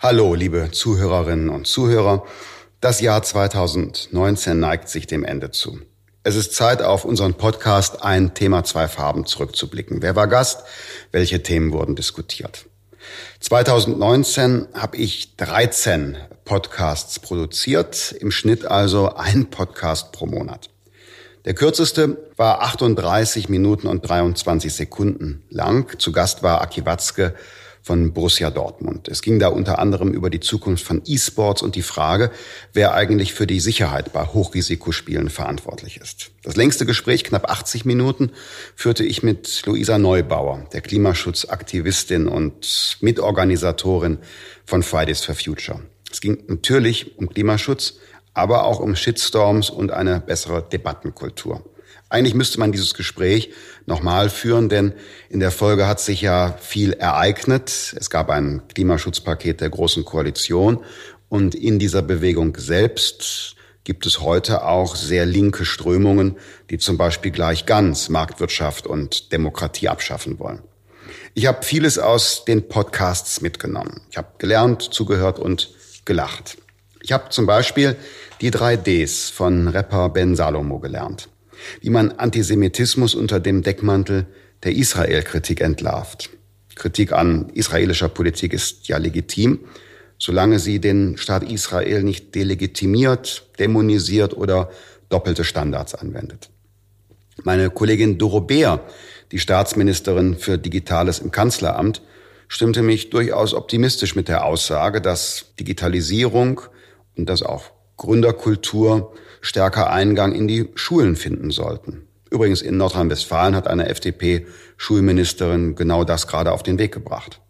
Hallo, liebe Zuhörerinnen und Zuhörer. Das Jahr 2019 neigt sich dem Ende zu. Es ist Zeit, auf unseren Podcast Ein Thema, zwei Farben zurückzublicken. Wer war Gast? Welche Themen wurden diskutiert? 2019 habe ich 13 Podcasts produziert, im Schnitt also ein Podcast pro Monat. Der kürzeste war 38 Minuten und 23 Sekunden lang. Zu Gast war Aki Watzke von Borussia Dortmund. Es ging da unter anderem über die Zukunft von E-Sports und die Frage, wer eigentlich für die Sicherheit bei Hochrisikospielen verantwortlich ist. Das längste Gespräch, knapp 80 Minuten, führte ich mit Luisa Neubauer, der Klimaschutzaktivistin und Mitorganisatorin von Fridays for Future. Es ging natürlich um Klimaschutz, aber auch um Shitstorms und eine bessere Debattenkultur. Eigentlich müsste man dieses Gespräch nochmal führen, denn in der Folge hat sich ja viel ereignet. Es gab ein Klimaschutzpaket der Großen Koalition und in dieser Bewegung selbst gibt es heute auch sehr linke Strömungen, die zum Beispiel gleich ganz Marktwirtschaft und Demokratie abschaffen wollen. Ich habe vieles aus den Podcasts mitgenommen. Ich habe gelernt, zugehört und gelacht. Ich habe zum Beispiel die drei Ds von Rapper Ben Salomo gelernt wie man Antisemitismus unter dem Deckmantel der Israel-Kritik entlarvt. Kritik an israelischer Politik ist ja legitim, solange sie den Staat Israel nicht delegitimiert, dämonisiert oder doppelte Standards anwendet. Meine Kollegin Doro Beer, die Staatsministerin für Digitales im Kanzleramt, stimmte mich durchaus optimistisch mit der Aussage, dass Digitalisierung und das auch Gründerkultur stärker Eingang in die Schulen finden sollten. Übrigens in Nordrhein-Westfalen hat eine FDP-Schulministerin genau das gerade auf den Weg gebracht.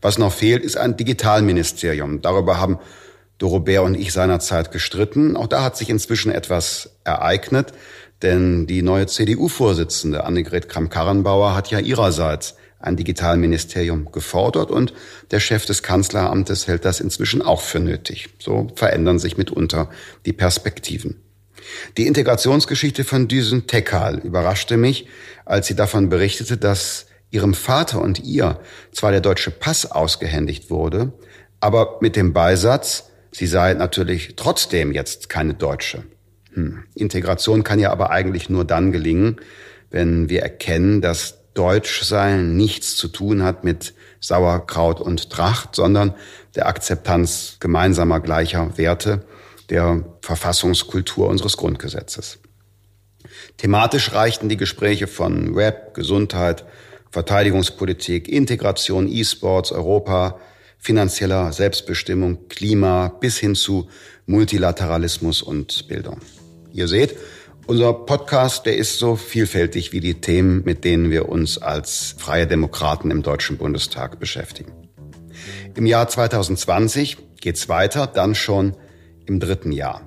Was noch fehlt, ist ein Digitalministerium. Darüber haben Dorobert und ich seinerzeit gestritten. Auch da hat sich inzwischen etwas ereignet, denn die neue CDU-Vorsitzende Annegret Kramp-Karrenbauer hat ja ihrerseits ein Digitalministerium gefordert und der Chef des Kanzleramtes hält das inzwischen auch für nötig. So verändern sich mitunter die Perspektiven. Die Integrationsgeschichte von Düsen Tekal überraschte mich, als sie davon berichtete, dass ihrem Vater und ihr zwar der deutsche Pass ausgehändigt wurde, aber mit dem Beisatz, sie sei natürlich trotzdem jetzt keine Deutsche. Hm. Integration kann ja aber eigentlich nur dann gelingen, wenn wir erkennen, dass Deutschsein nichts zu tun hat mit Sauerkraut und Tracht, sondern der Akzeptanz gemeinsamer gleicher Werte der Verfassungskultur unseres Grundgesetzes. Thematisch reichten die Gespräche von Web, Gesundheit, Verteidigungspolitik, Integration, E-Sports, Europa, finanzieller Selbstbestimmung, Klima bis hin zu Multilateralismus und Bildung. Ihr seht, unser Podcast, der ist so vielfältig wie die Themen, mit denen wir uns als freie Demokraten im Deutschen Bundestag beschäftigen. Im Jahr 2020 geht's weiter, dann schon im dritten Jahr.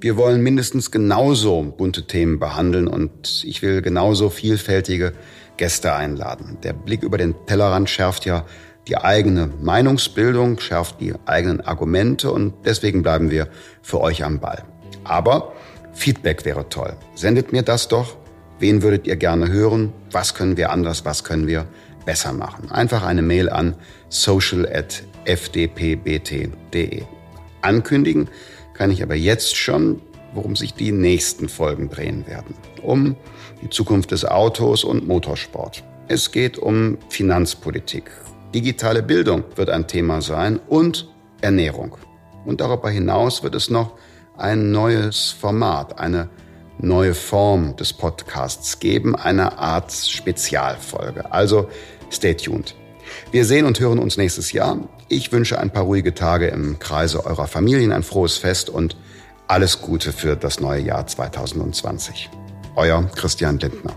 Wir wollen mindestens genauso bunte Themen behandeln und ich will genauso vielfältige Gäste einladen. Der Blick über den Tellerrand schärft ja die eigene Meinungsbildung, schärft die eigenen Argumente und deswegen bleiben wir für euch am Ball. Aber Feedback wäre toll. Sendet mir das doch. Wen würdet ihr gerne hören? Was können wir anders? Was können wir besser machen? Einfach eine Mail an social.fdpbt.de. Ankündigen kann ich aber jetzt schon, worum sich die nächsten Folgen drehen werden. Um die Zukunft des Autos und Motorsport. Es geht um Finanzpolitik. Digitale Bildung wird ein Thema sein und Ernährung. Und darüber hinaus wird es noch ein neues Format, eine neue Form des Podcasts geben, eine Art Spezialfolge. Also stay tuned. Wir sehen und hören uns nächstes Jahr. Ich wünsche ein paar ruhige Tage im Kreise eurer Familien, ein frohes Fest und alles Gute für das neue Jahr 2020. Euer Christian Lindner.